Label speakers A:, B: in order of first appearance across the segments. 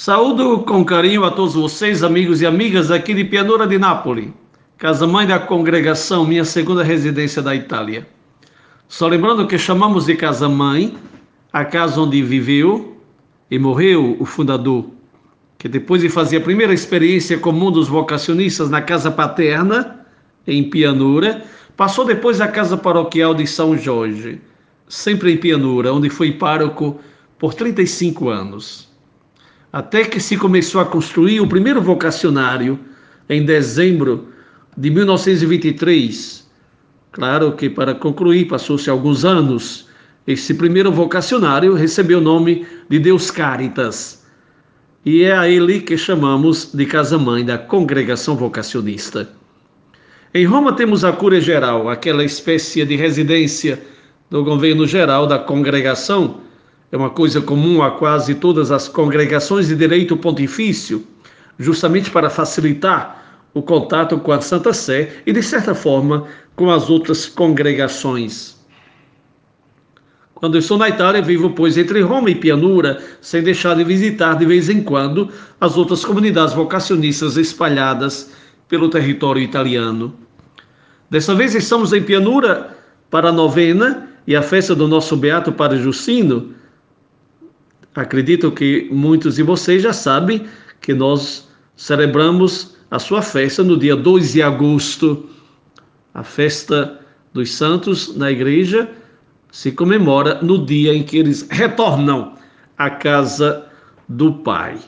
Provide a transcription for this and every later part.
A: Saúdo com carinho a todos vocês, amigos e amigas aqui de Pianura de Nápoles, casa-mãe da congregação, minha segunda residência da Itália. Só lembrando que chamamos de casa-mãe a casa onde viveu e morreu o fundador, que depois de fazer a primeira experiência comum dos vocacionistas na casa paterna, em Pianura, passou depois à casa paroquial de São Jorge, sempre em Pianura, onde foi pároco por 35 anos até que se começou a construir o primeiro vocacionário em dezembro de 1923. Claro que para concluir passou-se alguns anos. Esse primeiro vocacionário recebeu o nome de Deus Caritas. E é a ele que chamamos de casa-mãe da congregação vocacionista. Em Roma temos a Cúria Geral, aquela espécie de residência do governo geral da congregação, é uma coisa comum a quase todas as congregações de direito pontifício, justamente para facilitar o contato com a Santa Sé e, de certa forma, com as outras congregações. Quando estou na Itália, vivo, pois, entre Roma e Pianura, sem deixar de visitar de vez em quando as outras comunidades vocacionistas espalhadas pelo território italiano. Dessa vez estamos em Pianura para a novena e a festa do nosso beato Padre Justino, Acredito que muitos de vocês já sabem que nós celebramos a sua festa no dia 2 de agosto. A festa dos santos na igreja se comemora no dia em que eles retornam à casa do Pai.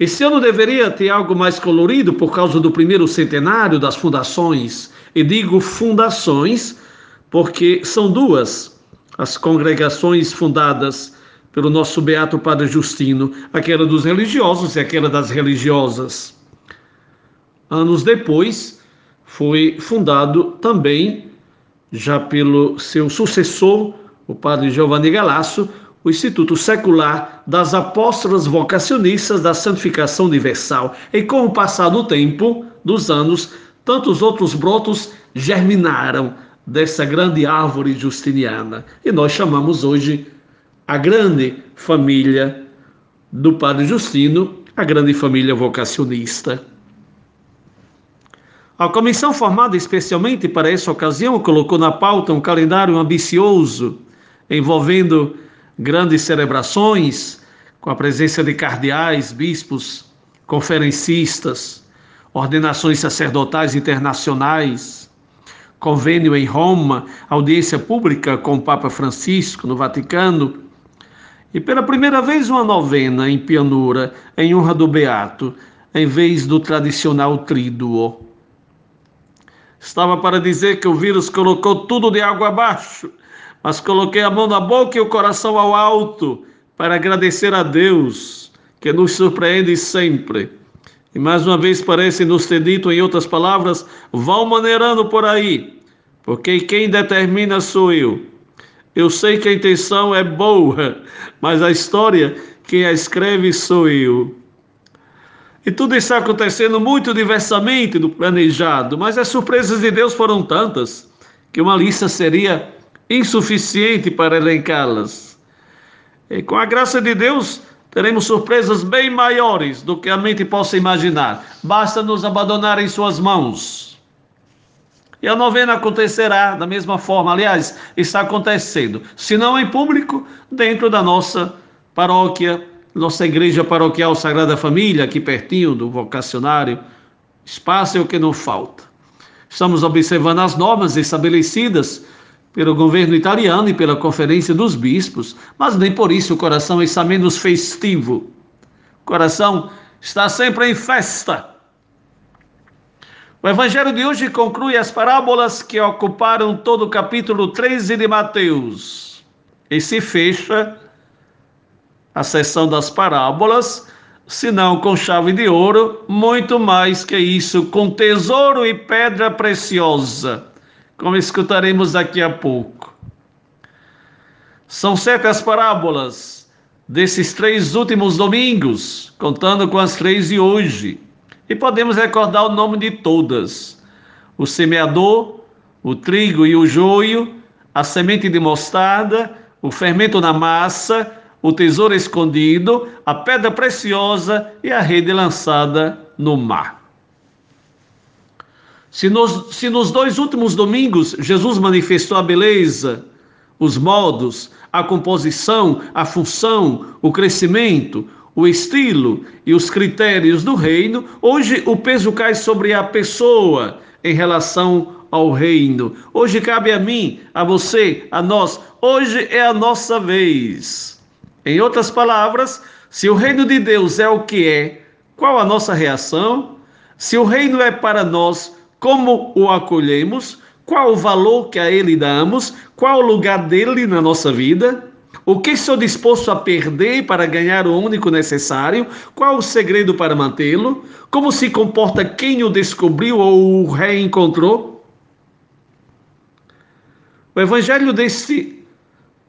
A: Esse ano deveria ter algo mais colorido por causa do primeiro centenário das fundações. E digo fundações porque são duas as congregações fundadas pelo nosso beato Padre Justino, aquela dos religiosos e aquela das religiosas. Anos depois, foi fundado também, já pelo seu sucessor, o Padre Giovanni Galasso, o Instituto Secular das Apóstolas Vocacionistas da Santificação Universal. E com o passar do tempo, dos anos, tantos outros brotos germinaram dessa grande árvore justiniana. E nós chamamos hoje a grande família do Padre Justino, a grande família vocacionista. A comissão formada especialmente para essa ocasião colocou na pauta um calendário ambicioso, envolvendo grandes celebrações, com a presença de cardeais, bispos, conferencistas, ordenações sacerdotais internacionais, convênio em Roma, audiência pública com o Papa Francisco no Vaticano, e pela primeira vez, uma novena em pianura, em honra do Beato, em vez do tradicional tríduo. Estava para dizer que o vírus colocou tudo de água abaixo, mas coloquei a mão na boca e o coração ao alto para agradecer a Deus, que nos surpreende sempre. E mais uma vez parece nos ter dito, em outras palavras, vão maneirando por aí, porque quem determina sou eu. Eu sei que a intenção é boa, mas a história, quem a escreve sou eu. E tudo está acontecendo muito diversamente do planejado, mas as surpresas de Deus foram tantas que uma lista seria insuficiente para elencá-las. E com a graça de Deus, teremos surpresas bem maiores do que a mente possa imaginar. Basta nos abandonar em Suas mãos. E a novena acontecerá da mesma forma, aliás, está acontecendo, se não em público, dentro da nossa paróquia, nossa igreja paroquial Sagrada Família, aqui pertinho do vocacionário. Espaço é o que não falta. Estamos observando as normas estabelecidas pelo governo italiano e pela Conferência dos Bispos, mas nem por isso o coração está menos festivo. O coração está sempre em festa o evangelho de hoje conclui as parábolas que ocuparam todo o capítulo 13 de Mateus. E se fecha a sessão das parábolas, se não com chave de ouro, muito mais que isso, com tesouro e pedra preciosa, como escutaremos daqui a pouco. São sete as parábolas desses três últimos domingos, contando com as três de hoje. E podemos recordar o nome de todas: o semeador, o trigo e o joio, a semente de mostarda, o fermento na massa, o tesouro escondido, a pedra preciosa e a rede lançada no mar. Se nos, se nos dois últimos domingos Jesus manifestou a beleza, os modos, a composição, a função, o crescimento, o estilo e os critérios do reino, hoje o peso cai sobre a pessoa em relação ao reino. Hoje cabe a mim, a você, a nós. Hoje é a nossa vez. Em outras palavras, se o reino de Deus é o que é, qual a nossa reação? Se o reino é para nós, como o acolhemos? Qual o valor que a ele damos? Qual o lugar dele na nossa vida? O que estou disposto a perder para ganhar o único necessário? Qual o segredo para mantê-lo? Como se comporta quem o descobriu ou o reencontrou? O evangelho deste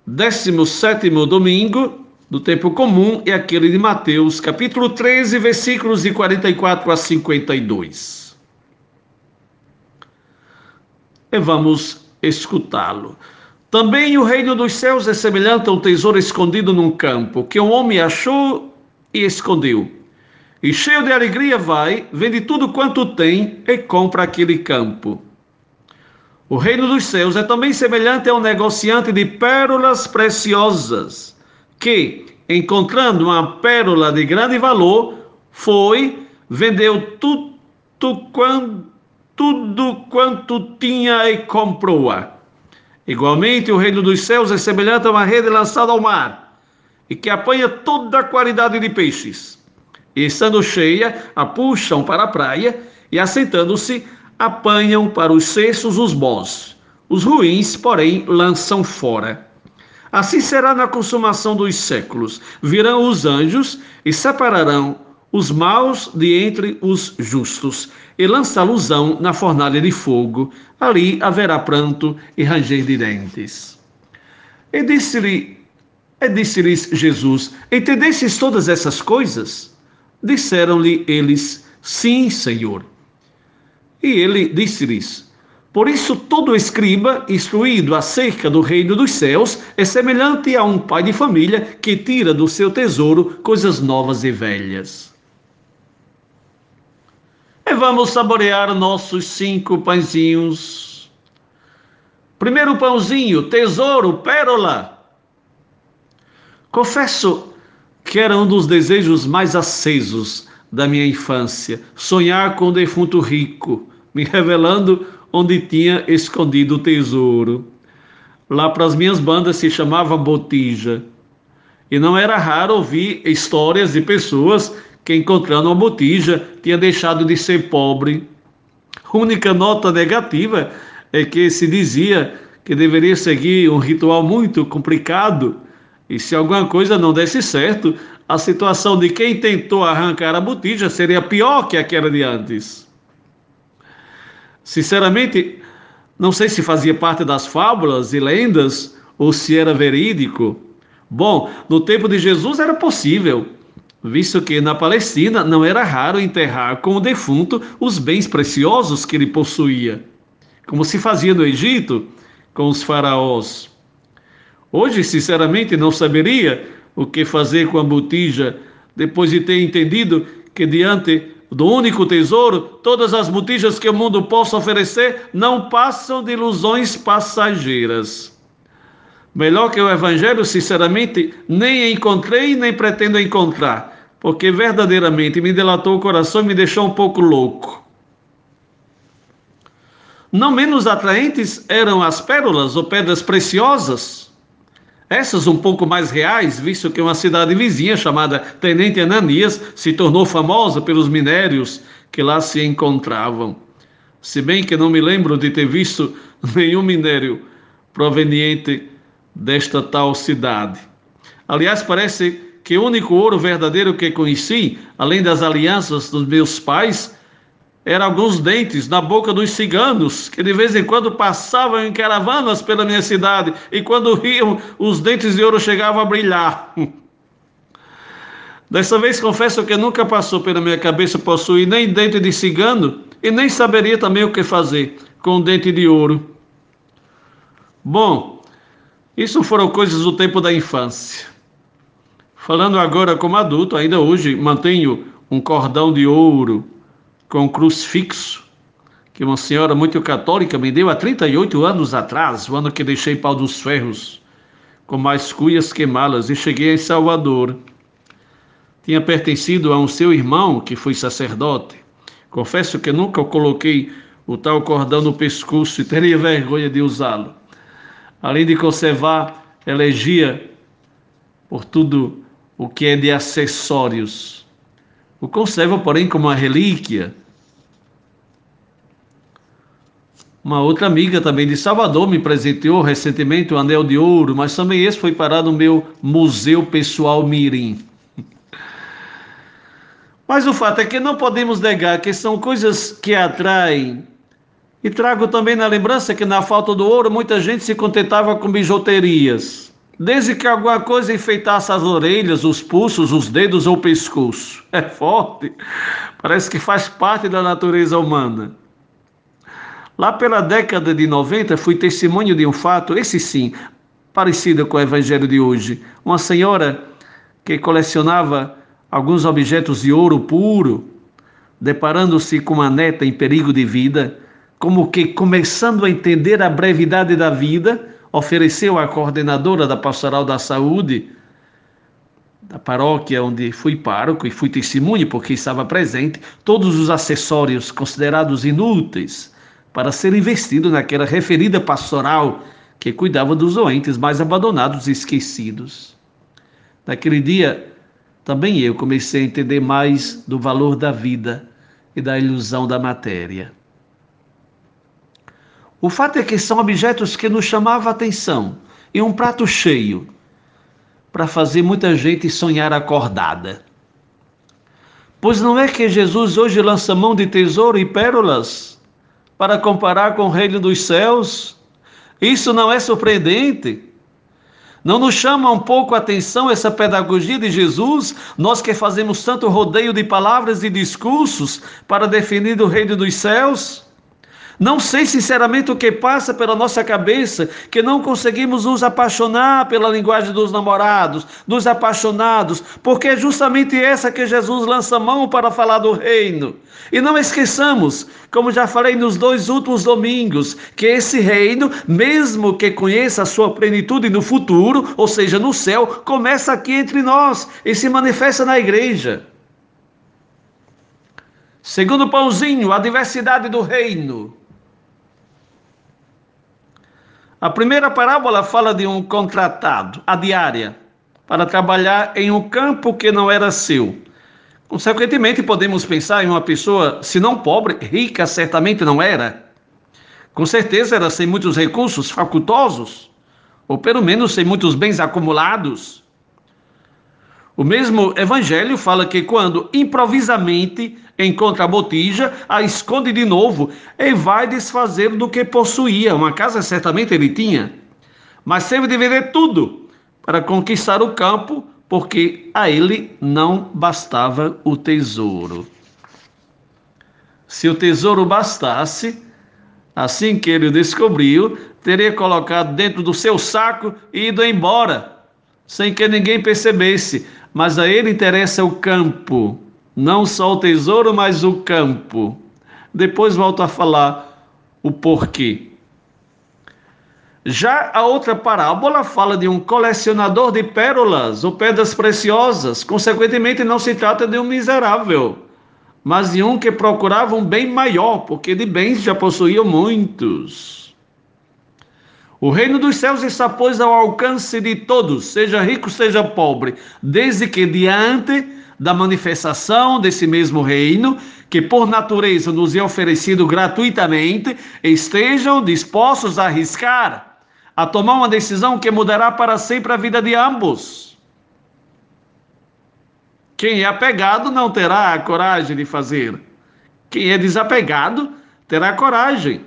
A: 17 domingo do tempo comum é aquele de Mateus, capítulo 13, versículos de 44 a 52. E vamos escutá-lo. Também o reino dos céus é semelhante a um tesouro escondido num campo, que um homem achou e escondeu. E cheio de alegria vai, vende tudo quanto tem e compra aquele campo. O reino dos céus é também semelhante a um negociante de pérolas preciosas que, encontrando uma pérola de grande valor, foi, vendeu tudo, quanto, tudo quanto tinha e comprou-a. Igualmente, o reino dos céus é semelhante a uma rede lançada ao mar, e que apanha toda a qualidade de peixes. E estando cheia, a puxam para a praia, e assentando-se, apanham para os cestos os bons. Os ruins, porém, lançam fora. Assim será na consumação dos séculos. Virão os anjos e separarão os maus de entre os justos, e lançá-losão na fornalha de fogo. Ali haverá pranto e ranger de dentes. E disse-lhe, e disse-lhes Jesus: Entendestes todas essas coisas? Disseram-lhe eles: Sim, Senhor. E ele disse-lhes: por isso, todo escriba instruído acerca do reino dos céus é semelhante a um pai de família que tira do seu tesouro coisas novas e velhas. E vamos saborear nossos cinco pãezinhos. Primeiro pãozinho, tesouro, pérola. Confesso que era um dos desejos mais acesos da minha infância, sonhar com o defunto rico, me revelando onde tinha escondido o tesouro. Lá para as minhas bandas se chamava Botija. E não era raro ouvir histórias de pessoas que, encontrando uma botija, tinha deixado de ser pobre. A única nota negativa é que se dizia que deveria seguir um ritual muito complicado e se alguma coisa não desse certo, a situação de quem tentou arrancar a botija seria pior que aquela de antes. Sinceramente, não sei se fazia parte das fábulas e lendas ou se era verídico. Bom, no tempo de Jesus era possível, visto que na Palestina não era raro enterrar com o defunto os bens preciosos que ele possuía, como se fazia no Egito com os faraós. Hoje, sinceramente, não saberia o que fazer com a botija depois de ter entendido que diante do único tesouro, todas as botijas que o mundo possa oferecer não passam de ilusões passageiras. Melhor que o Evangelho, sinceramente, nem encontrei nem pretendo encontrar, porque verdadeiramente me delatou o coração e me deixou um pouco louco. Não menos atraentes eram as pérolas ou pedras preciosas essas um pouco mais reais, visto que uma cidade vizinha chamada Tenente Ananias se tornou famosa pelos minérios que lá se encontravam. Se bem que não me lembro de ter visto nenhum minério proveniente desta tal cidade. Aliás, parece que o único ouro verdadeiro que conheci, além das alianças dos meus pais, eram alguns dentes na boca dos ciganos, que de vez em quando passavam em caravanas pela minha cidade, e quando riam, os dentes de ouro chegavam a brilhar. Dessa vez confesso que nunca passou pela minha cabeça possuir nem dente de cigano e nem saberia também o que fazer com dente de ouro. Bom, isso foram coisas do tempo da infância. Falando agora como adulto, ainda hoje mantenho um cordão de ouro com crucifixo que uma senhora muito católica me deu há 38 anos atrás, o ano que deixei pau dos ferros, com mais cuias que malas, e cheguei em Salvador. Tinha pertencido a um seu irmão que foi sacerdote. Confesso que nunca coloquei o tal cordão no pescoço e teria vergonha de usá-lo. Além de conservar elegia por tudo o que é de acessórios. O conserva, porém, como uma relíquia Uma outra amiga também de Salvador me presenteou recentemente um anel de ouro, mas também esse foi parar no meu museu pessoal Mirim. Mas o fato é que não podemos negar que são coisas que atraem. E trago também na lembrança que na falta do ouro muita gente se contentava com bijuterias. Desde que alguma coisa enfeitasse as orelhas, os pulsos, os dedos ou o pescoço. É forte. Parece que faz parte da natureza humana. Lá pela década de 90, fui testemunho de um fato, esse sim, parecido com o evangelho de hoje. Uma senhora que colecionava alguns objetos de ouro puro, deparando-se com uma neta em perigo de vida, como que começando a entender a brevidade da vida, ofereceu à coordenadora da Pastoral da Saúde da paróquia onde fui pároco e fui testemunho porque estava presente, todos os acessórios considerados inúteis para ser investido naquela referida pastoral que cuidava dos doentes mais abandonados e esquecidos. Naquele dia, também eu comecei a entender mais do valor da vida e da ilusão da matéria. O fato é que são objetos que nos chamavam a atenção e um prato cheio para fazer muita gente sonhar acordada. Pois não é que Jesus hoje lança mão de tesouro e pérolas para comparar com o reino dos céus? Isso não é surpreendente? Não nos chama um pouco a atenção essa pedagogia de Jesus, nós que fazemos tanto rodeio de palavras e discursos para definir o reino dos céus? Não sei sinceramente o que passa pela nossa cabeça, que não conseguimos nos apaixonar pela linguagem dos namorados, dos apaixonados, porque é justamente essa que Jesus lança mão para falar do reino. E não esqueçamos, como já falei nos dois últimos domingos, que esse reino, mesmo que conheça a sua plenitude no futuro, ou seja, no céu, começa aqui entre nós e se manifesta na igreja. Segundo pãozinho, a diversidade do reino. A primeira parábola fala de um contratado, a diária, para trabalhar em um campo que não era seu. Consequentemente, podemos pensar em uma pessoa, se não pobre, rica certamente não era. Com certeza era sem muitos recursos facultosos, ou pelo menos sem muitos bens acumulados. O mesmo evangelho fala que quando improvisamente encontra a botija, a esconde de novo e vai desfazer do que possuía. Uma casa certamente ele tinha, mas teve de vender tudo para conquistar o campo, porque a ele não bastava o tesouro. Se o tesouro bastasse, assim que ele descobriu, teria colocado dentro do seu saco e ido embora, sem que ninguém percebesse mas a ele interessa o campo, não só o tesouro, mas o campo. Depois volto a falar o porquê. Já a outra parábola fala de um colecionador de pérolas ou pedras preciosas, consequentemente não se trata de um miserável, mas de um que procurava um bem maior, porque de bens já possuía muitos. O reino dos céus está, pois, ao alcance de todos, seja rico, seja pobre, desde que diante da manifestação desse mesmo reino, que por natureza nos é oferecido gratuitamente, estejam dispostos a arriscar, a tomar uma decisão que mudará para sempre a vida de ambos. Quem é apegado não terá a coragem de fazer. Quem é desapegado terá coragem.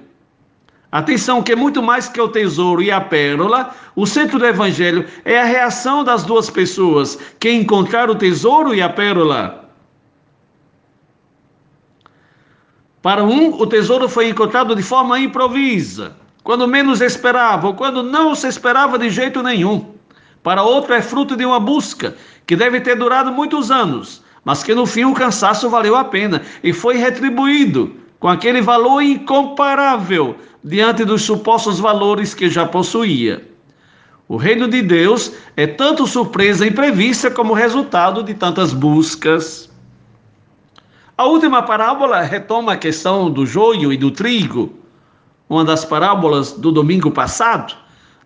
A: Atenção, que muito mais que o tesouro e a pérola, o centro do evangelho é a reação das duas pessoas que encontraram o tesouro e a pérola. Para um, o tesouro foi encontrado de forma improvisa, quando menos esperava, ou quando não se esperava de jeito nenhum. para outro é fruto de uma busca que deve ter durado muitos anos, mas que no fim o cansaço valeu a pena e foi retribuído com aquele valor incomparável diante dos supostos valores que já possuía. O reino de Deus é tanto surpresa imprevista como resultado de tantas buscas. A última parábola retoma a questão do joio e do trigo, uma das parábolas do domingo passado,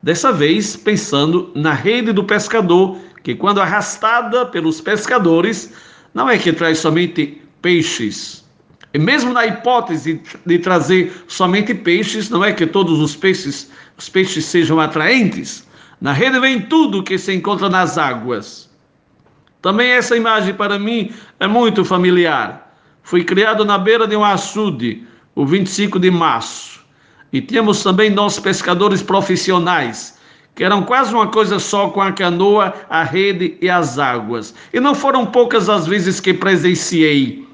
A: dessa vez pensando na rede do pescador, que quando arrastada pelos pescadores, não é que traz somente peixes. E mesmo na hipótese de trazer somente peixes, não é que todos os peixes, os peixes sejam atraentes. Na rede vem tudo que se encontra nas águas. Também essa imagem para mim é muito familiar. Fui criado na beira de um açude, o 25 de março. E tínhamos também nós pescadores profissionais, que eram quase uma coisa só com a canoa, a rede e as águas. E não foram poucas as vezes que presenciei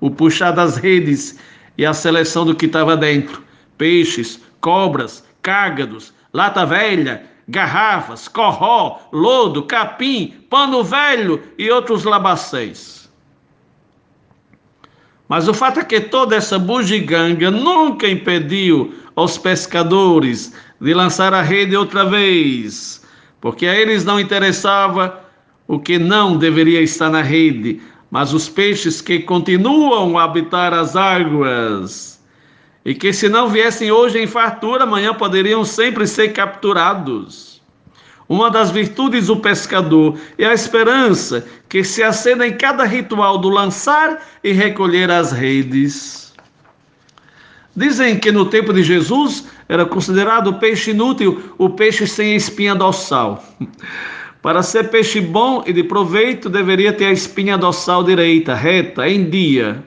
A: o puxar das redes e a seleção do que estava dentro: peixes, cobras, cágados, lata velha, garrafas, corró, lodo, capim, pano velho e outros labacéis. Mas o fato é que toda essa bugiganga nunca impediu aos pescadores de lançar a rede outra vez, porque a eles não interessava o que não deveria estar na rede, mas os peixes que continuam a habitar as águas. E que se não viessem hoje em fartura, amanhã poderiam sempre ser capturados. Uma das virtudes do pescador é a esperança que se acenda em cada ritual do lançar e recolher as redes. Dizem que no tempo de Jesus era considerado peixe inútil o peixe sem espinha dorsal. Para ser peixe bom e de proveito, deveria ter a espinha dorsal direita, reta, em dia.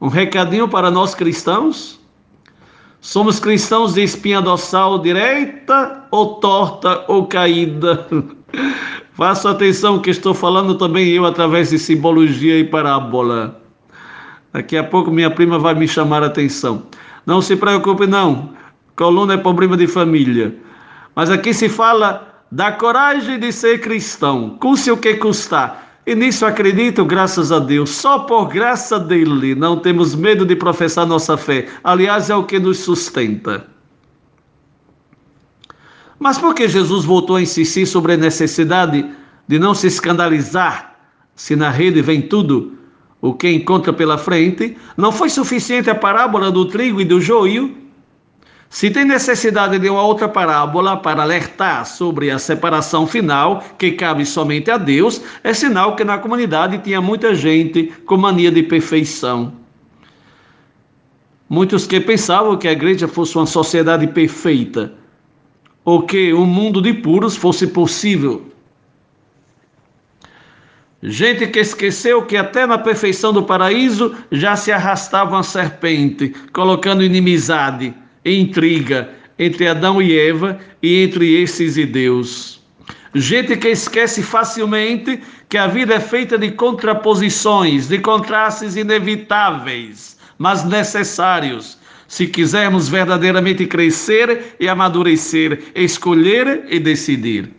A: Um recadinho para nós cristãos? Somos cristãos de espinha dorsal direita ou torta ou caída? Faça atenção que estou falando também eu através de simbologia e parábola. Daqui a pouco minha prima vai me chamar a atenção. Não se preocupe não, coluna é problema de família. Mas aqui se fala da coragem de ser cristão, custe o que custar. E nisso acredito, graças a Deus, só por graça dele não temos medo de professar nossa fé. Aliás, é o que nos sustenta. Mas por que Jesus voltou a insistir sobre a necessidade de não se escandalizar se na rede vem tudo o que encontra pela frente? Não foi suficiente a parábola do trigo e do joio? Se tem necessidade de uma outra parábola para alertar sobre a separação final, que cabe somente a Deus, é sinal que na comunidade tinha muita gente com mania de perfeição. Muitos que pensavam que a igreja fosse uma sociedade perfeita, ou que um mundo de puros fosse possível. Gente que esqueceu que até na perfeição do paraíso já se arrastava uma serpente, colocando inimizade intriga entre Adão e Eva e entre esses e Deus. Gente que esquece facilmente que a vida é feita de contraposições, de contrastes inevitáveis, mas necessários, se quisermos verdadeiramente crescer e amadurecer, escolher e decidir.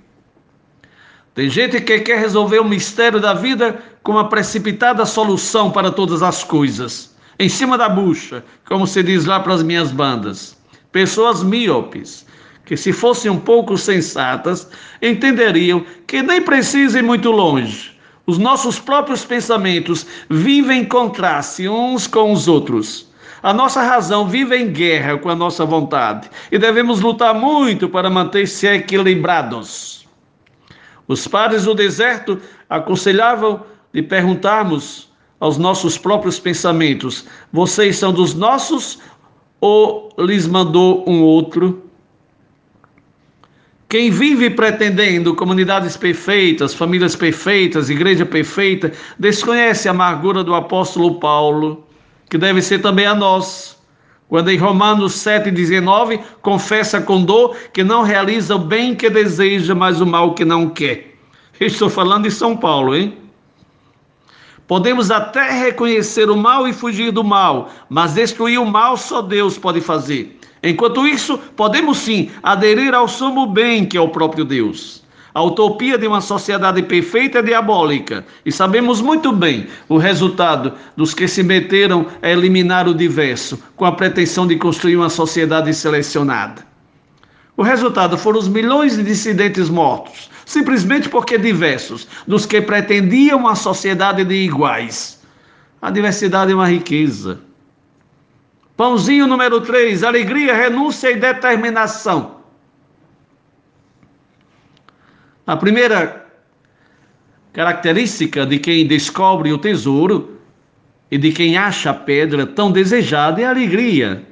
A: Tem gente que quer resolver o mistério da vida com uma precipitada solução para todas as coisas em cima da bucha, como se diz lá para as minhas bandas. Pessoas míopes, que se fossem um pouco sensatas, entenderiam que nem precisam ir muito longe. Os nossos próprios pensamentos vivem em contraste uns com os outros. A nossa razão vive em guerra com a nossa vontade e devemos lutar muito para manter-se equilibrados. Os padres do deserto aconselhavam de perguntarmos aos nossos próprios pensamentos: vocês são dos nossos ou lhes mandou um outro? Quem vive pretendendo comunidades perfeitas, famílias perfeitas, igreja perfeita, desconhece a amargura do apóstolo Paulo, que deve ser também a nós. Quando em Romanos 7,19 confessa com dor que não realiza o bem que deseja, mas o mal que não quer. Estou falando de São Paulo, hein? Podemos até reconhecer o mal e fugir do mal, mas destruir o mal só Deus pode fazer. Enquanto isso, podemos sim aderir ao sumo bem que é o próprio Deus. A utopia de uma sociedade perfeita é diabólica. E sabemos muito bem o resultado dos que se meteram a eliminar o diverso, com a pretensão de construir uma sociedade selecionada. O resultado foram os milhões de dissidentes mortos, simplesmente porque diversos dos que pretendiam uma sociedade de iguais. A diversidade é uma riqueza. Pãozinho número 3, alegria, renúncia e determinação. A primeira característica de quem descobre o tesouro e de quem acha a pedra tão desejada é a alegria.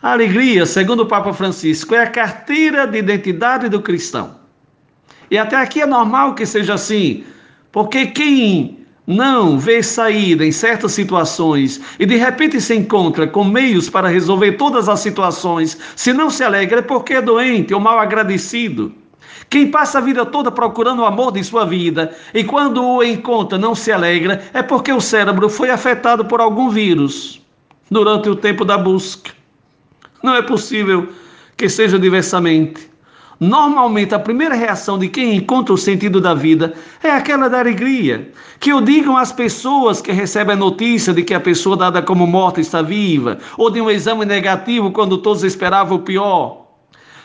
A: A alegria, segundo o Papa Francisco, é a carteira de identidade do cristão. E até aqui é normal que seja assim, porque quem não vê saída em certas situações e de repente se encontra com meios para resolver todas as situações, se não se alegra é porque é doente ou mal agradecido. Quem passa a vida toda procurando o amor de sua vida e quando o encontra não se alegra é porque o cérebro foi afetado por algum vírus durante o tempo da busca. Não é possível que seja diversamente. Normalmente, a primeira reação de quem encontra o sentido da vida é aquela da alegria. Que o digam as pessoas que recebem a notícia de que a pessoa dada como morta está viva, ou de um exame negativo quando todos esperavam o pior.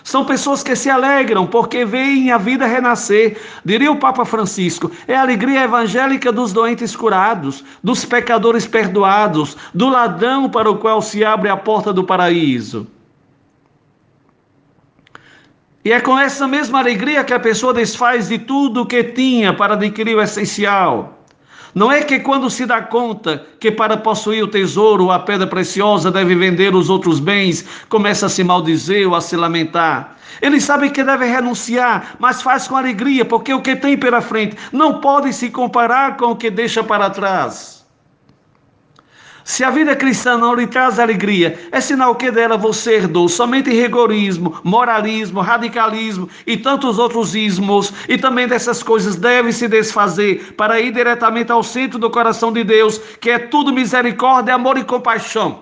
A: São pessoas que se alegram porque veem a vida renascer. Diria o Papa Francisco: é a alegria evangélica dos doentes curados, dos pecadores perdoados, do ladrão para o qual se abre a porta do paraíso. E é com essa mesma alegria que a pessoa desfaz de tudo o que tinha para adquirir o essencial. Não é que quando se dá conta que para possuir o tesouro ou a pedra preciosa deve vender os outros bens, começa a se maldizer ou a se lamentar. Ele sabe que deve renunciar, mas faz com alegria, porque o que tem pela frente não pode se comparar com o que deixa para trás. Se a vida cristã não lhe traz alegria, é sinal que dela você herdou somente rigorismo, moralismo, radicalismo e tantos outros ismos, e também dessas coisas deve se desfazer para ir diretamente ao centro do coração de Deus, que é tudo misericórdia, amor e compaixão.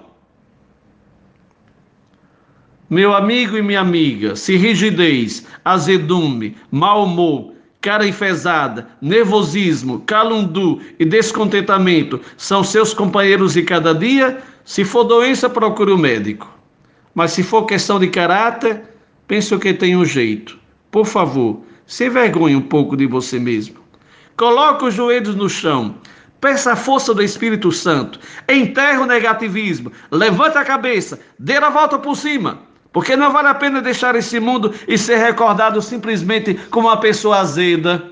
A: Meu amigo e minha amiga, se rigidez, azedume, mau humor, cara enfesada, nervosismo, calundu e descontentamento são seus companheiros de cada dia, se for doença, procure o um médico. Mas se for questão de caráter, pense que tem um jeito. Por favor, se envergonhe um pouco de você mesmo. Coloque os joelhos no chão. Peça a força do Espírito Santo. Enterre o negativismo. Levante a cabeça. Dê a volta por cima. Porque não vale a pena deixar esse mundo e ser recordado simplesmente como uma pessoa azeda.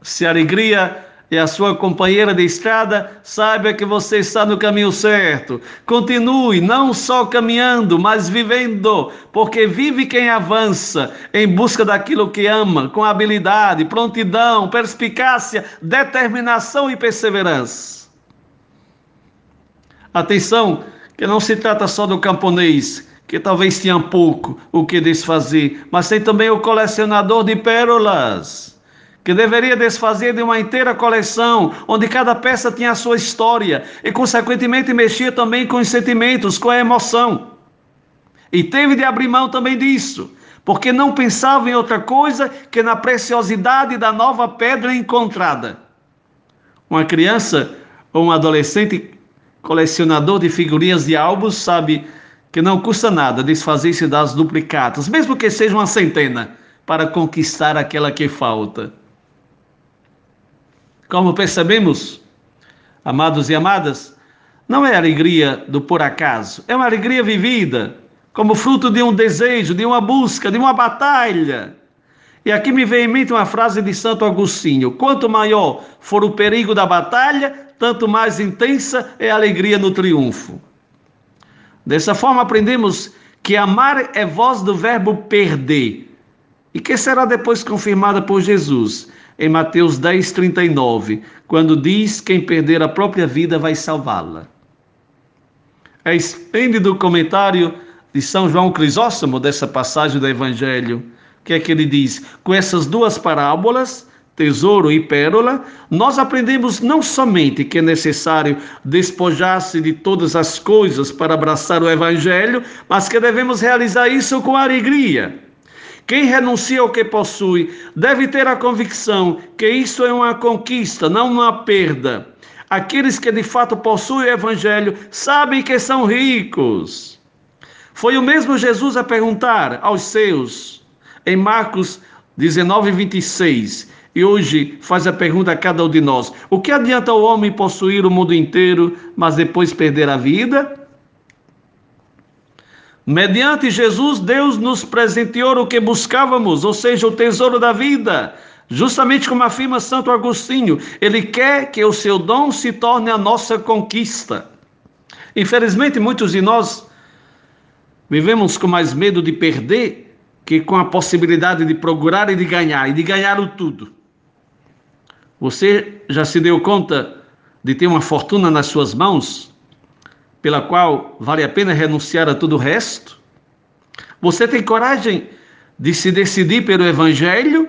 A: Se a alegria é a sua companheira de estrada, saiba que você está no caminho certo. Continue não só caminhando, mas vivendo, porque vive quem avança em busca daquilo que ama, com habilidade, prontidão, perspicácia, determinação e perseverança. Atenção, que não se trata só do camponês, que talvez tinha pouco o que desfazer, mas tem também o colecionador de pérolas, que deveria desfazer de uma inteira coleção, onde cada peça tinha a sua história e, consequentemente, mexia também com os sentimentos, com a emoção. E teve de abrir mão também disso, porque não pensava em outra coisa que na preciosidade da nova pedra encontrada. Uma criança ou um adolescente colecionador de figurinhas de álbuns sabe que não custa nada desfazer-se das duplicatas, mesmo que seja uma centena, para conquistar aquela que falta. Como percebemos, amados e amadas, não é alegria do por acaso, é uma alegria vivida, como fruto de um desejo, de uma busca, de uma batalha. E aqui me vem em mente uma frase de Santo Agostinho: quanto maior for o perigo da batalha, tanto mais intensa é a alegria no triunfo. Dessa forma, aprendemos que amar é voz do verbo perder, e que será depois confirmada por Jesus em Mateus 10, 39, quando diz: Quem perder a própria vida vai salvá-la. É esplêndido comentário de São João Crisóstomo dessa passagem do Evangelho, que é que ele diz: com essas duas parábolas tesouro e pérola, nós aprendemos não somente que é necessário despojar-se de todas as coisas para abraçar o Evangelho, mas que devemos realizar isso com alegria. Quem renuncia ao que possui deve ter a convicção que isso é uma conquista, não uma perda. Aqueles que de fato possuem o Evangelho sabem que são ricos. Foi o mesmo Jesus a perguntar aos seus, em Marcos 19, 26, e hoje faz a pergunta a cada um de nós: o que adianta o homem possuir o mundo inteiro, mas depois perder a vida? Mediante Jesus, Deus nos presenteou o que buscávamos, ou seja, o tesouro da vida. Justamente como afirma Santo Agostinho, ele quer que o seu dom se torne a nossa conquista. Infelizmente, muitos de nós vivemos com mais medo de perder que com a possibilidade de procurar e de ganhar, e de ganhar o tudo. Você já se deu conta de ter uma fortuna nas suas mãos? pela qual vale a pena renunciar a todo o resto? Você tem coragem de se decidir pelo Evangelho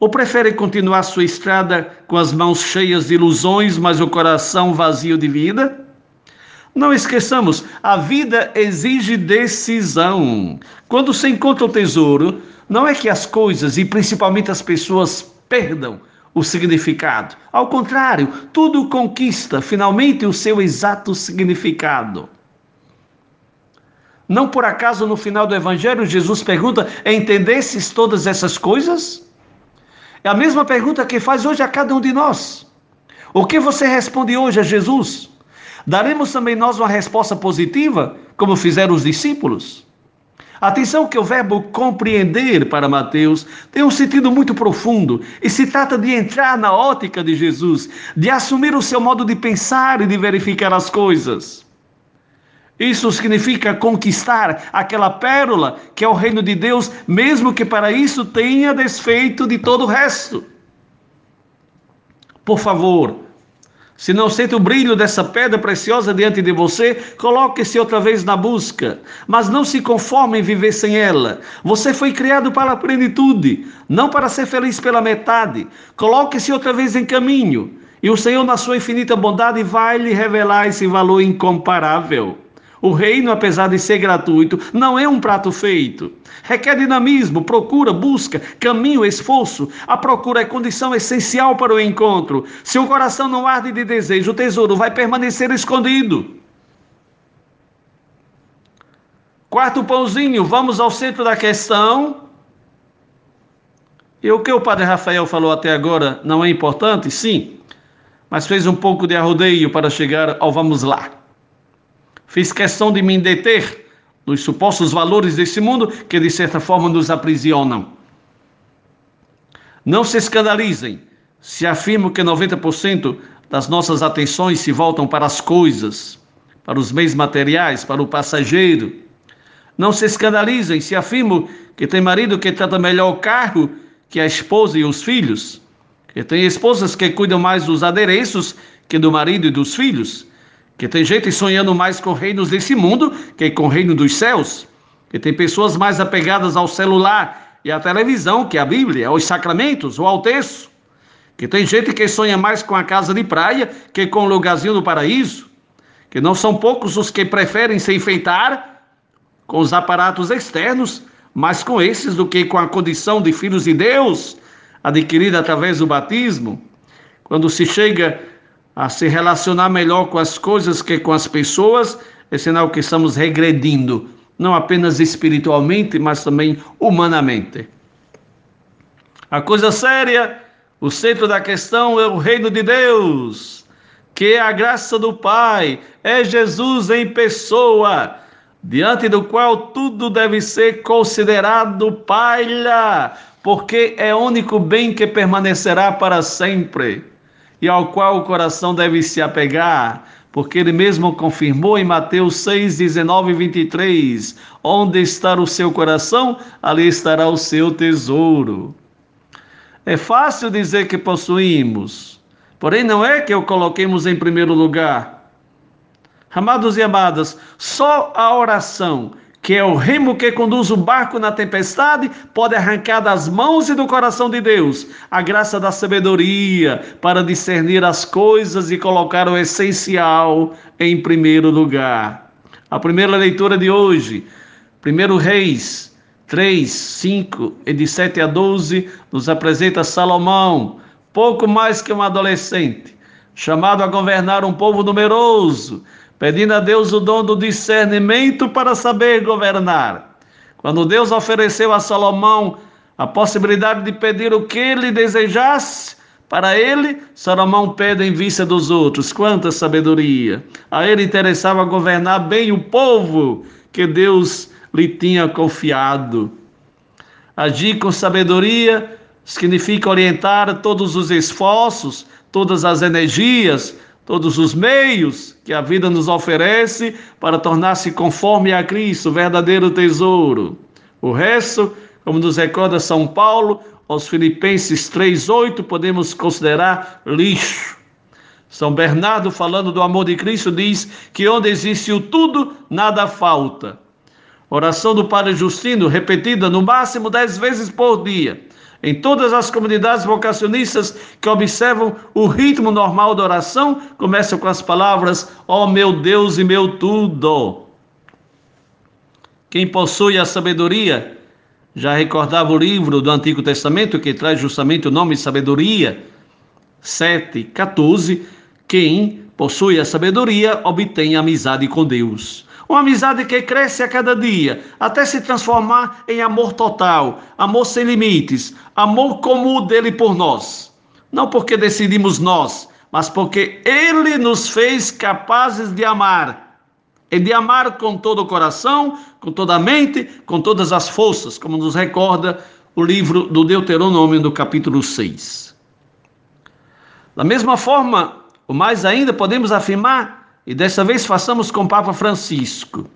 A: ou prefere continuar sua estrada com as mãos cheias de ilusões, mas o coração vazio de vida? Não esqueçamos, a vida exige decisão. Quando se encontra o tesouro, não é que as coisas e principalmente as pessoas perdam o significado. Ao contrário, tudo conquista finalmente o seu exato significado. Não por acaso no final do Evangelho Jesus pergunta: Entendesses todas essas coisas? É a mesma pergunta que faz hoje a cada um de nós. O que você responde hoje a Jesus? Daremos também nós uma resposta positiva, como fizeram os discípulos? Atenção que o verbo compreender para Mateus tem um sentido muito profundo e se trata de entrar na ótica de Jesus, de assumir o seu modo de pensar e de verificar as coisas. Isso significa conquistar aquela pérola que é o reino de Deus, mesmo que para isso tenha desfeito de todo o resto. Por favor, se não sente o brilho dessa pedra preciosa diante de você, coloque-se outra vez na busca. Mas não se conforme em viver sem ela. Você foi criado para a plenitude, não para ser feliz pela metade. Coloque-se outra vez em caminho. E o Senhor, na sua infinita bondade, vai lhe revelar esse valor incomparável. O reino, apesar de ser gratuito, não é um prato feito. Requer dinamismo, procura, busca, caminho, esforço. A procura é condição essencial para o encontro. Se o coração não arde de desejo, o tesouro vai permanecer escondido. Quarto pãozinho, vamos ao centro da questão. E o que o padre Rafael falou até agora não é importante? Sim, mas fez um pouco de arrodeio para chegar ao vamos lá. Fiz questão de me deter nos supostos valores desse mundo que, de certa forma, nos aprisionam. Não se escandalizem se afirmo que 90% das nossas atenções se voltam para as coisas, para os meios materiais, para o passageiro. Não se escandalizem se afirmo que tem marido que trata melhor o carro que a esposa e os filhos, que tem esposas que cuidam mais dos adereços que do marido e dos filhos, que tem gente sonhando mais com reinos desse mundo que com o reino dos céus, que tem pessoas mais apegadas ao celular e à televisão que a Bíblia, aos sacramentos ou ao texto, que tem gente que sonha mais com a casa de praia que com o lugarzinho do paraíso, que não são poucos os que preferem se enfeitar com os aparatos externos, mais com esses do que com a condição de filhos de Deus, adquirida através do batismo. Quando se chega a se relacionar melhor com as coisas que com as pessoas, é sinal que estamos regredindo, não apenas espiritualmente, mas também humanamente. A coisa séria, o centro da questão é o reino de Deus, que é a graça do Pai, é Jesus em pessoa, diante do qual tudo deve ser considerado palha, porque é o único bem que permanecerá para sempre e ao qual o coração deve se apegar, porque ele mesmo confirmou em Mateus 6, 19 e 23: Onde está o seu coração, ali estará o seu tesouro. É fácil dizer que possuímos, porém não é que o coloquemos em primeiro lugar. Amados e amadas, só a oração que é o remo que conduz o barco na tempestade, pode arrancar das mãos e do coração de Deus a graça da sabedoria para discernir as coisas e colocar o essencial em primeiro lugar. A primeira leitura de hoje, 1 Reis, 3, 5 e de 7 a 12 nos apresenta Salomão, pouco mais que um adolescente, chamado a governar um povo numeroso, pedindo a Deus o dom do discernimento para saber governar. Quando Deus ofereceu a Salomão a possibilidade de pedir o que ele desejasse, para ele, Salomão pede em vista dos outros. Quanta sabedoria! A ele interessava governar bem o povo que Deus lhe tinha confiado. Agir com sabedoria significa orientar todos os esforços, todas as energias, todos os meios que a vida nos oferece para tornar-se conforme a Cristo, verdadeiro tesouro. O resto, como nos recorda São Paulo, aos Filipenses 3:8, podemos considerar lixo. São Bernardo, falando do amor de Cristo, diz que onde existe o tudo, nada falta. Oração do Padre Justino, repetida no máximo dez vezes por dia, em todas as comunidades vocacionistas que observam o ritmo normal da oração, começa com as palavras: Ó oh, meu Deus e meu tudo. Quem possui a sabedoria, já recordava o livro do Antigo Testamento que traz justamente o nome sabedoria, 7, 14. Quem possui a sabedoria obtém amizade com Deus. Uma amizade que cresce a cada dia, até se transformar em amor total, amor sem limites, amor como o dele por nós. Não porque decidimos nós, mas porque ele nos fez capazes de amar. E de amar com todo o coração, com toda a mente, com todas as forças, como nos recorda o livro do Deuteronômio, do capítulo 6. Da mesma forma, o mais ainda podemos afirmar e dessa vez façamos com o Papa Francisco.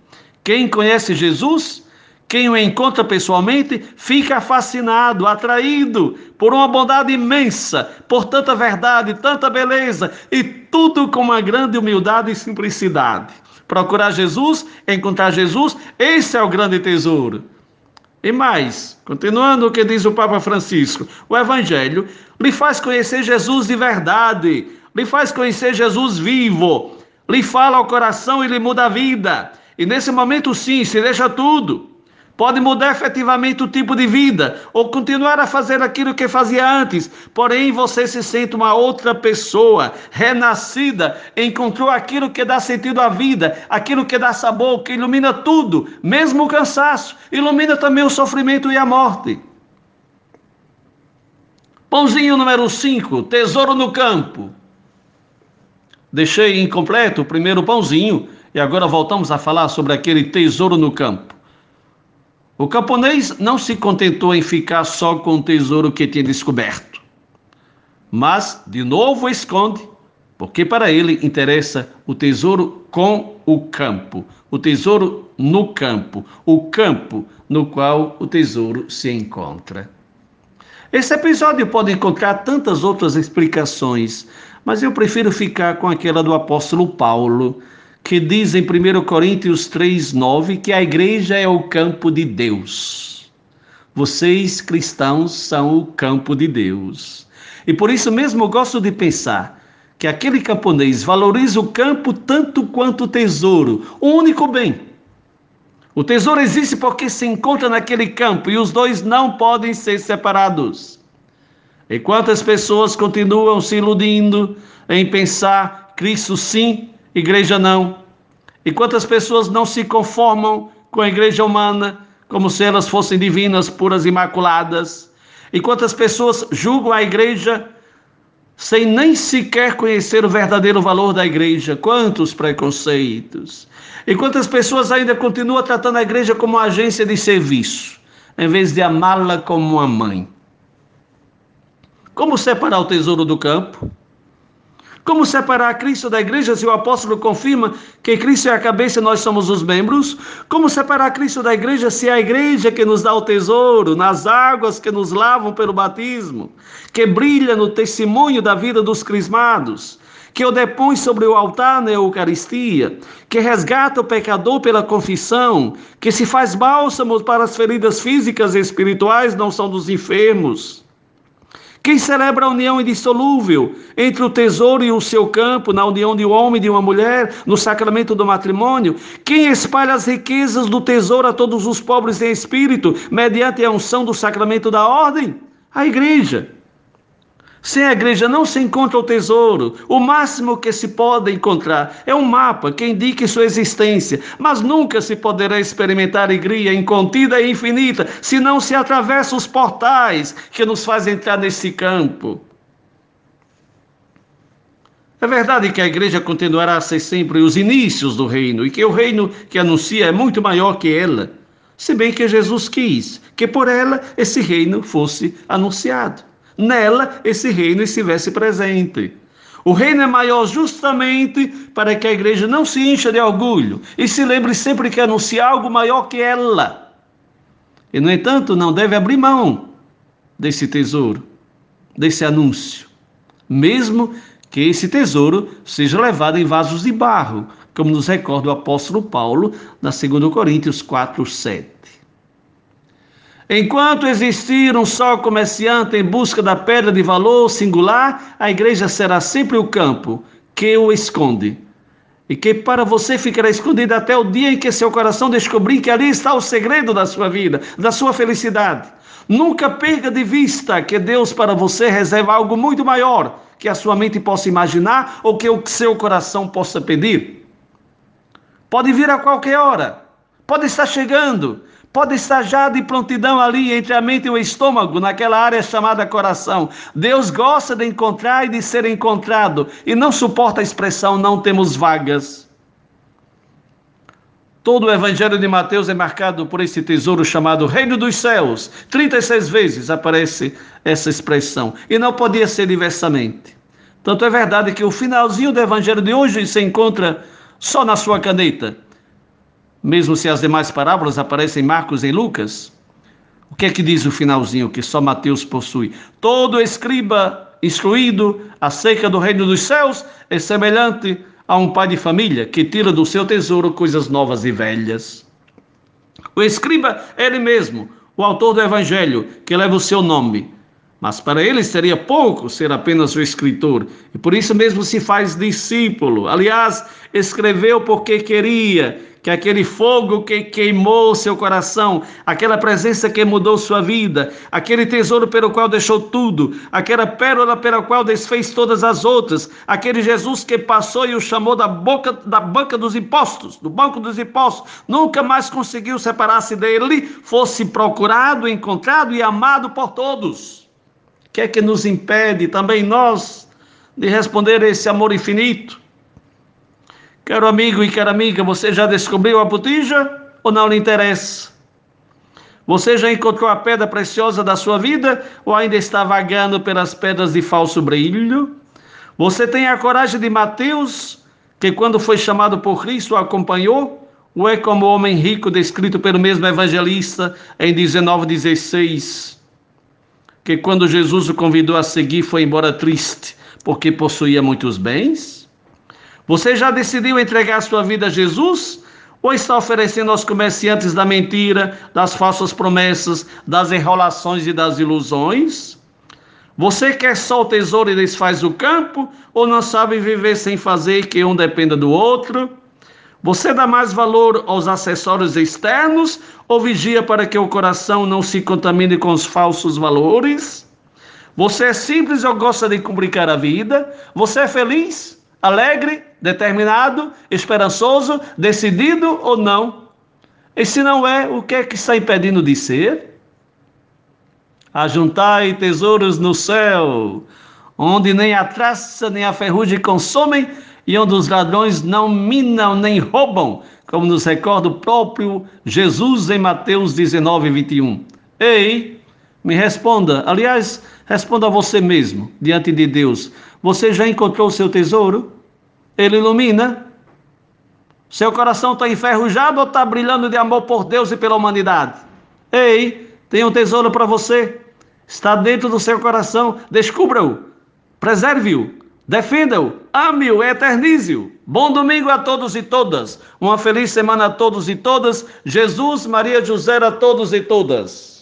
A: Quem conhece Jesus, quem o encontra pessoalmente, fica fascinado, atraído por uma bondade imensa, por tanta verdade, tanta beleza e tudo com uma grande humildade e simplicidade. Procurar Jesus, encontrar Jesus, esse é o grande tesouro. E mais, continuando o que diz o Papa Francisco, o Evangelho lhe faz conhecer Jesus de verdade, lhe faz conhecer Jesus vivo, lhe fala ao coração e lhe muda a vida. E nesse momento, sim, se deixa tudo. Pode mudar efetivamente o tipo de vida ou continuar a fazer aquilo que fazia antes, porém você se sente uma outra pessoa, renascida, encontrou aquilo que dá sentido à vida, aquilo que dá sabor, que ilumina tudo, mesmo o cansaço, ilumina também o sofrimento e a morte. Pãozinho número 5, tesouro no campo. Deixei incompleto o primeiro pãozinho e agora voltamos a falar sobre aquele tesouro no campo. O camponês não se contentou em ficar só com o tesouro que tinha descoberto, mas de novo esconde, porque para ele interessa o tesouro com o campo, o tesouro no campo, o campo no qual o tesouro se encontra. Esse episódio pode encontrar tantas outras explicações, mas eu prefiro ficar com aquela do apóstolo Paulo, que diz em 1 Coríntios 3,9 que a igreja é o campo de Deus. Vocês, cristãos, são o campo de Deus. E por isso mesmo eu gosto de pensar que aquele camponês valoriza o campo tanto quanto o tesouro, o único bem. O tesouro existe porque se encontra naquele campo e os dois não podem ser separados. E quantas pessoas continuam se iludindo em pensar Cristo sim, igreja não? E quantas pessoas não se conformam com a igreja humana como se elas fossem divinas, puras, imaculadas? E quantas pessoas julgam a igreja sem nem sequer conhecer o verdadeiro valor da igreja? Quantos preconceitos! E quantas pessoas ainda continuam tratando a igreja como uma agência de serviço, em vez de amá-la como uma mãe? Como separar o tesouro do campo? Como separar Cristo da igreja se o apóstolo confirma que Cristo é a cabeça e nós somos os membros? Como separar Cristo da igreja se é a igreja que nos dá o tesouro, nas águas que nos lavam pelo batismo, que brilha no testemunho da vida dos crismados? que o depõe sobre o altar na Eucaristia, que resgata o pecador pela confissão, que se faz bálsamo para as feridas físicas e espirituais, não são dos enfermos Quem celebra a união indissolúvel entre o tesouro e o seu campo, na união de um homem e de uma mulher, no sacramento do matrimônio? Quem espalha as riquezas do tesouro a todos os pobres em espírito, mediante a unção do sacramento da ordem? A igreja. Sem a igreja não se encontra o tesouro. O máximo que se pode encontrar é um mapa que indique sua existência, mas nunca se poderá experimentar alegria incontida e infinita se não se atravessa os portais que nos fazem entrar nesse campo. É verdade que a igreja continuará a ser sempre os inícios do reino e que o reino que anuncia é muito maior que ela, se bem que Jesus quis que por ela esse reino fosse anunciado nela esse reino estivesse presente. O reino é maior justamente para que a igreja não se encha de orgulho e se lembre sempre que anuncia algo maior que ela. E, no entanto, não deve abrir mão desse tesouro, desse anúncio, mesmo que esse tesouro seja levado em vasos de barro, como nos recorda o apóstolo Paulo na 2 Coríntios 4, 7. Enquanto existir um só comerciante em busca da pedra de valor singular, a igreja será sempre o campo que o esconde. E que para você ficará escondido até o dia em que seu coração descobrir que ali está o segredo da sua vida, da sua felicidade. Nunca perca de vista que Deus para você reserva algo muito maior que a sua mente possa imaginar ou que o seu coração possa pedir. Pode vir a qualquer hora, pode estar chegando, Pode estar já de prontidão ali entre a mente e o estômago, naquela área chamada coração. Deus gosta de encontrar e de ser encontrado e não suporta a expressão não temos vagas. Todo o Evangelho de Mateus é marcado por esse tesouro chamado Reino dos Céus. 36 vezes aparece essa expressão e não podia ser diversamente. Tanto é verdade que o finalzinho do Evangelho de hoje se encontra só na sua caneta mesmo se as demais parábolas aparecem em Marcos e Lucas. O que é que diz o finalzinho que só Mateus possui? Todo escriba instruído acerca do reino dos céus é semelhante a um pai de família que tira do seu tesouro coisas novas e velhas. O escriba é ele mesmo, o autor do evangelho, que leva o seu nome. Mas para ele seria pouco ser apenas o escritor, e por isso mesmo se faz discípulo. Aliás, escreveu porque queria que aquele fogo que queimou seu coração, aquela presença que mudou sua vida, aquele tesouro pelo qual deixou tudo, aquela pérola pela qual desfez todas as outras, aquele Jesus que passou e o chamou da boca da banca dos impostos, do banco dos impostos, nunca mais conseguiu separar-se dele, fosse procurado, encontrado e amado por todos. Que é que nos impede também nós de responder esse amor infinito? Caro amigo e cara amiga, você já descobriu a botija ou não lhe interessa? Você já encontrou a pedra preciosa da sua vida ou ainda está vagando pelas pedras de falso brilho? Você tem a coragem de Mateus, que quando foi chamado por Cristo o acompanhou? Ou é como o homem rico descrito pelo mesmo evangelista em 19,16, que quando Jesus o convidou a seguir foi embora triste, porque possuía muitos bens? Você já decidiu entregar sua vida a Jesus? Ou está oferecendo aos comerciantes da mentira, das falsas promessas, das enrolações e das ilusões? Você quer só o tesouro e desfaz o campo? Ou não sabe viver sem fazer que um dependa do outro? Você dá mais valor aos acessórios externos ou vigia para que o coração não se contamine com os falsos valores? Você é simples ou gosta de complicar a vida? Você é feliz? Alegre, determinado, esperançoso, decidido ou não? E se não é, o que é que está impedindo de ser? Ajuntai tesouros no céu, onde nem a traça nem a ferrugem consomem e onde os ladrões não minam nem roubam, como nos recorda o próprio Jesus em Mateus 19, 21. Ei, me responda, aliás, responda a você mesmo, diante de Deus. Você já encontrou o seu tesouro? Ele ilumina? Seu coração está enferrujado ou está brilhando de amor por Deus e pela humanidade? Ei, tem um tesouro para você. Está dentro do seu coração. Descubra-o. Preserve-o. Defenda-o. Ame-o. Eternize-o. Bom domingo a todos e todas. Uma feliz semana a todos e todas. Jesus, Maria, José a todos e todas.